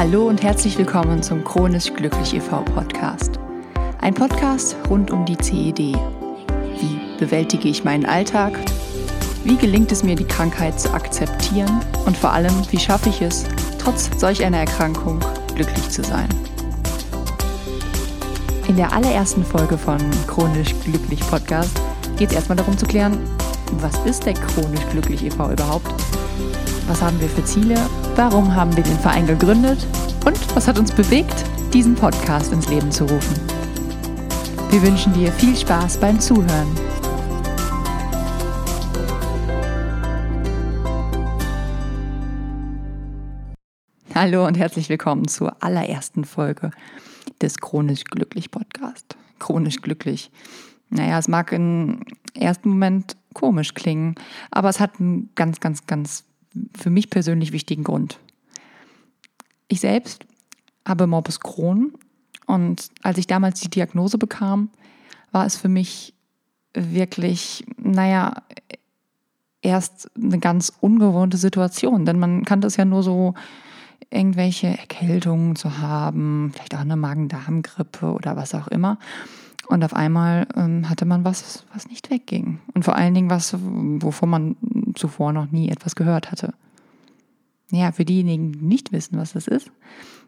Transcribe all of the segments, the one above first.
Hallo und herzlich willkommen zum Chronisch Glücklich e.V. Podcast. Ein Podcast rund um die CED. Wie bewältige ich meinen Alltag? Wie gelingt es mir, die Krankheit zu akzeptieren? Und vor allem, wie schaffe ich es, trotz solch einer Erkrankung glücklich zu sein? In der allerersten Folge von Chronisch Glücklich Podcast geht es erstmal darum zu klären, was ist der Chronisch Glücklich e.V. überhaupt? Was haben wir für Ziele? Warum haben wir den Verein gegründet? Und was hat uns bewegt, diesen Podcast ins Leben zu rufen? Wir wünschen dir viel Spaß beim Zuhören. Hallo und herzlich willkommen zur allerersten Folge des Chronisch Glücklich Podcast. Chronisch glücklich. Naja, es mag im ersten Moment komisch klingen, aber es hat einen ganz, ganz, ganz für mich persönlich wichtigen Grund. Ich selbst habe Morbus Crohn und als ich damals die Diagnose bekam, war es für mich wirklich, naja, erst eine ganz ungewohnte Situation, denn man kannte es ja nur so, irgendwelche Erkältungen zu haben, vielleicht auch eine Magen-Darm-Grippe oder was auch immer. Und auf einmal ähm, hatte man was, was nicht wegging. Und vor allen Dingen was, wovon man zuvor noch nie etwas gehört hatte. Ja, für diejenigen, die nicht wissen, was das ist,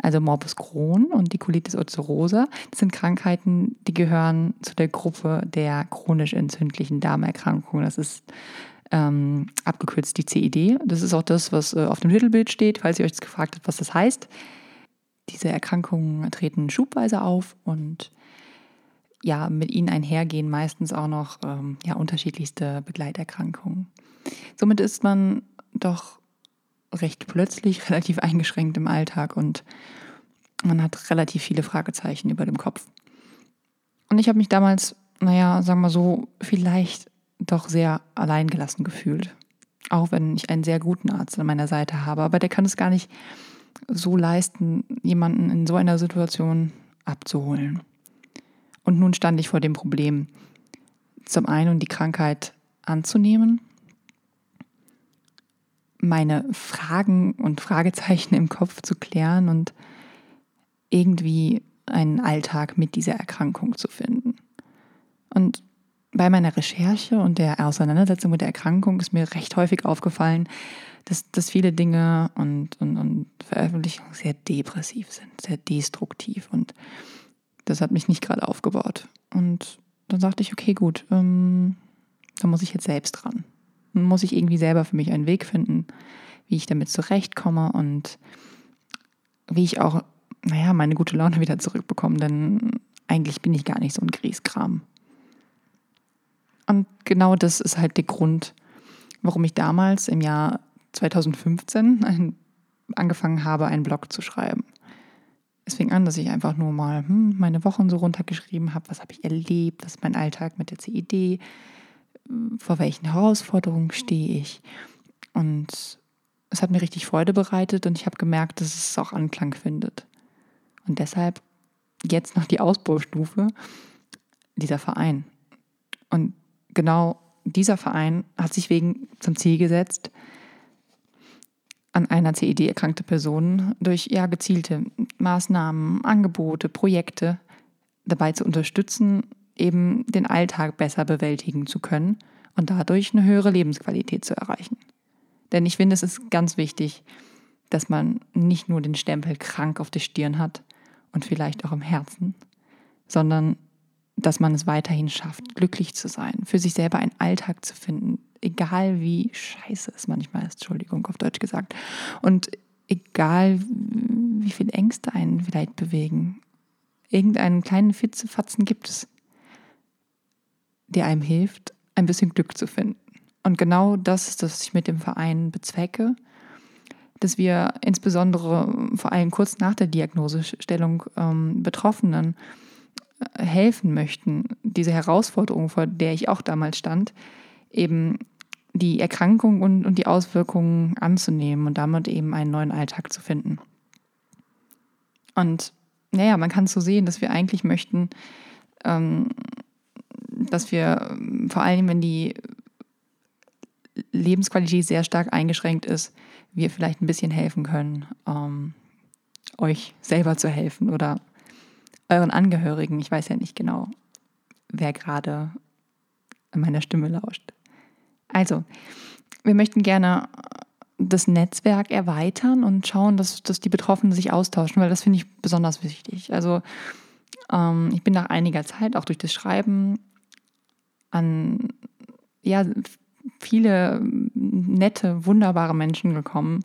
also Morbus Crohn und die Colitis ulcerosa, das sind Krankheiten, die gehören zu der Gruppe der chronisch entzündlichen Darmerkrankungen. Das ist ähm, abgekürzt die CID. Das ist auch das, was äh, auf dem Titelbild steht, falls ihr euch gefragt habt, was das heißt. Diese Erkrankungen treten schubweise auf und ja, mit ihnen einhergehen meistens auch noch ähm, ja, unterschiedlichste Begleiterkrankungen. Somit ist man doch recht plötzlich relativ eingeschränkt im Alltag und man hat relativ viele Fragezeichen über dem Kopf. Und ich habe mich damals, naja, sagen wir so, vielleicht doch sehr alleingelassen gefühlt. Auch wenn ich einen sehr guten Arzt an meiner Seite habe, aber der kann es gar nicht so leisten, jemanden in so einer Situation abzuholen. Und nun stand ich vor dem Problem, zum einen die Krankheit anzunehmen, meine Fragen und Fragezeichen im Kopf zu klären und irgendwie einen Alltag mit dieser Erkrankung zu finden. Und bei meiner Recherche und der Auseinandersetzung mit der Erkrankung ist mir recht häufig aufgefallen, dass, dass viele Dinge und, und, und Veröffentlichungen sehr depressiv sind, sehr destruktiv. Und das hat mich nicht gerade aufgebaut. Und dann sagte ich, okay, gut, ähm, da muss ich jetzt selbst dran. Dann muss ich irgendwie selber für mich einen Weg finden, wie ich damit zurechtkomme und wie ich auch, naja, meine gute Laune wieder zurückbekomme, denn eigentlich bin ich gar nicht so ein Grieskram. Und genau das ist halt der Grund, warum ich damals im Jahr 2015 ein, angefangen habe, einen Blog zu schreiben. Es fing an, dass ich einfach nur mal hm, meine Wochen so runtergeschrieben habe, was habe ich erlebt, was ist mein Alltag mit der CID, vor welchen Herausforderungen stehe ich. Und es hat mir richtig Freude bereitet und ich habe gemerkt, dass es auch Anklang findet. Und deshalb jetzt noch die Ausbaustufe, dieser Verein. Und genau dieser Verein hat sich wegen zum Ziel gesetzt, an einer CED erkrankte Person durch ja, gezielte Maßnahmen, Angebote, Projekte dabei zu unterstützen, eben den Alltag besser bewältigen zu können und dadurch eine höhere Lebensqualität zu erreichen. Denn ich finde, es ist ganz wichtig, dass man nicht nur den Stempel krank auf der Stirn hat und vielleicht auch im Herzen, sondern dass man es weiterhin schafft, glücklich zu sein, für sich selber einen Alltag zu finden, egal wie scheiße es manchmal ist, Entschuldigung, auf Deutsch gesagt. Und egal wie viel Ängste einen vielleicht bewegen, irgendeinen kleinen Fitzefatzen gibt es, der einem hilft, ein bisschen Glück zu finden. Und genau das ist, was ich mit dem Verein bezwecke, dass wir insbesondere vor allem kurz nach der Diagnosestellung ähm, Betroffenen äh, helfen möchten, diese Herausforderung, vor der ich auch damals stand, eben die Erkrankung und, und die Auswirkungen anzunehmen und damit eben einen neuen Alltag zu finden. Und naja, man kann so sehen, dass wir eigentlich möchten, ähm, dass wir vor allem, wenn die Lebensqualität sehr stark eingeschränkt ist, wir vielleicht ein bisschen helfen können, ähm, euch selber zu helfen oder euren Angehörigen. Ich weiß ja nicht genau, wer gerade meiner Stimme lauscht. Also, wir möchten gerne das Netzwerk erweitern und schauen, dass, dass die Betroffenen sich austauschen, weil das finde ich besonders wichtig. Also ähm, ich bin nach einiger Zeit auch durch das Schreiben an ja, viele nette, wunderbare Menschen gekommen,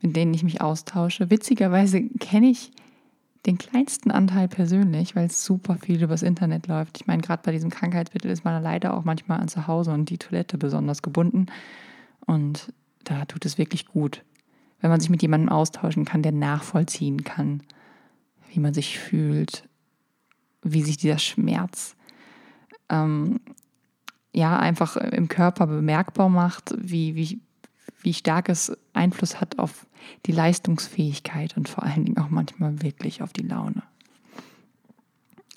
mit denen ich mich austausche. Witzigerweise kenne ich den kleinsten Anteil persönlich, weil es super viel übers Internet läuft. Ich meine, gerade bei diesem Krankheitsmittel ist man leider auch manchmal an zu Hause und die Toilette besonders gebunden. Und da tut es wirklich gut, wenn man sich mit jemandem austauschen kann, der nachvollziehen kann, wie man sich fühlt, wie sich dieser Schmerz ähm, ja einfach im Körper bemerkbar macht, wie, wie, wie stark es Einfluss hat auf die Leistungsfähigkeit und vor allen Dingen auch manchmal wirklich auf die Laune.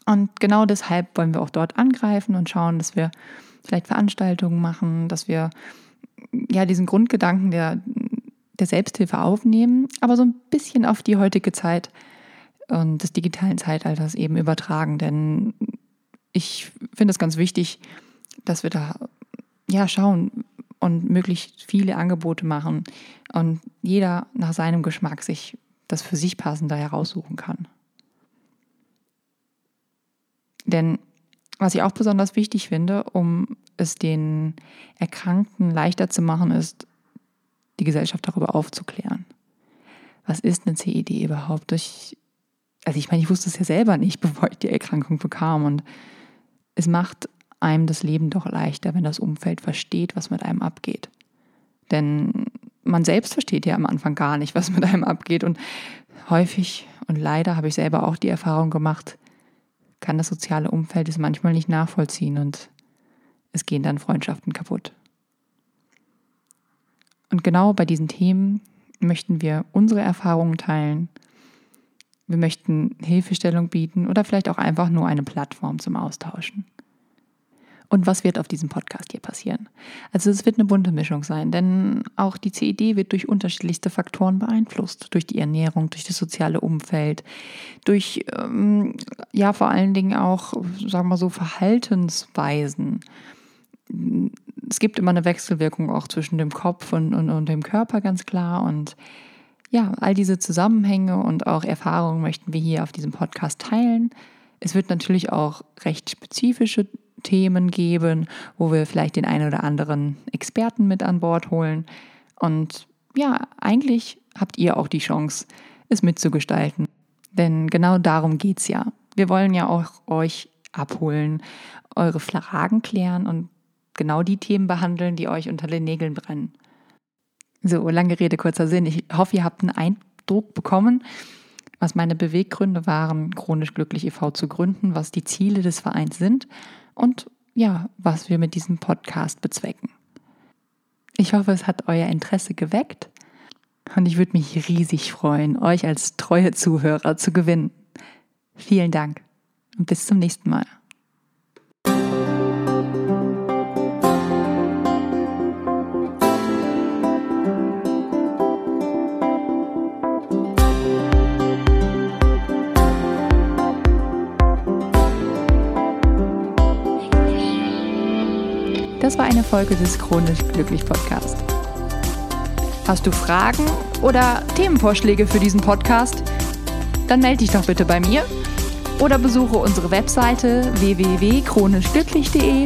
Und genau deshalb wollen wir auch dort angreifen und schauen, dass wir vielleicht Veranstaltungen machen, dass wir ja diesen Grundgedanken der, der Selbsthilfe aufnehmen, aber so ein bisschen auf die heutige Zeit und des digitalen Zeitalters eben übertragen. Denn ich finde es ganz wichtig, dass wir da ja schauen und möglichst viele Angebote machen und jeder nach seinem Geschmack sich das für sich passende heraussuchen kann. Denn was ich auch besonders wichtig finde, um es den Erkrankten leichter zu machen, ist, die Gesellschaft darüber aufzuklären. Was ist eine CED überhaupt? Durch, also ich meine, ich wusste es ja selber nicht, bevor ich die Erkrankung bekam. Und es macht einem das Leben doch leichter, wenn das Umfeld versteht, was mit einem abgeht. Denn man selbst versteht ja am Anfang gar nicht, was mit einem abgeht. Und häufig und leider habe ich selber auch die Erfahrung gemacht, kann das soziale Umfeld es manchmal nicht nachvollziehen und es gehen dann Freundschaften kaputt. Und genau bei diesen Themen möchten wir unsere Erfahrungen teilen. Wir möchten Hilfestellung bieten oder vielleicht auch einfach nur eine Plattform zum Austauschen. Und was wird auf diesem Podcast hier passieren? Also es wird eine bunte Mischung sein, denn auch die CED wird durch unterschiedlichste Faktoren beeinflusst. Durch die Ernährung, durch das soziale Umfeld, durch ähm, ja vor allen Dingen auch, sagen wir so, Verhaltensweisen. Es gibt immer eine Wechselwirkung auch zwischen dem Kopf und, und, und dem Körper, ganz klar. Und ja, all diese Zusammenhänge und auch Erfahrungen möchten wir hier auf diesem Podcast teilen. Es wird natürlich auch recht spezifische Themen geben, wo wir vielleicht den einen oder anderen Experten mit an Bord holen. Und ja, eigentlich habt ihr auch die Chance, es mitzugestalten. Denn genau darum geht es ja. Wir wollen ja auch euch abholen, eure Fragen klären und genau die Themen behandeln, die euch unter den Nägeln brennen. So, lange Rede, kurzer Sinn. Ich hoffe, ihr habt einen Eindruck bekommen, was meine Beweggründe waren, chronisch glücklich e.V. zu gründen, was die Ziele des Vereins sind und ja, was wir mit diesem Podcast bezwecken. Ich hoffe, es hat euer Interesse geweckt und ich würde mich riesig freuen, euch als treue Zuhörer zu gewinnen. Vielen Dank und bis zum nächsten Mal. Das war eine Folge des Chronisch Glücklich Podcast. Hast du Fragen oder Themenvorschläge für diesen Podcast? Dann melde dich doch bitte bei mir oder besuche unsere Webseite www.chronischglücklich.de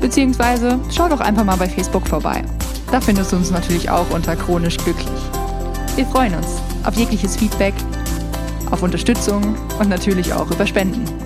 beziehungsweise schau doch einfach mal bei Facebook vorbei. Da findest du uns natürlich auch unter Chronisch Glücklich. Wir freuen uns auf jegliches Feedback, auf Unterstützung und natürlich auch über Spenden.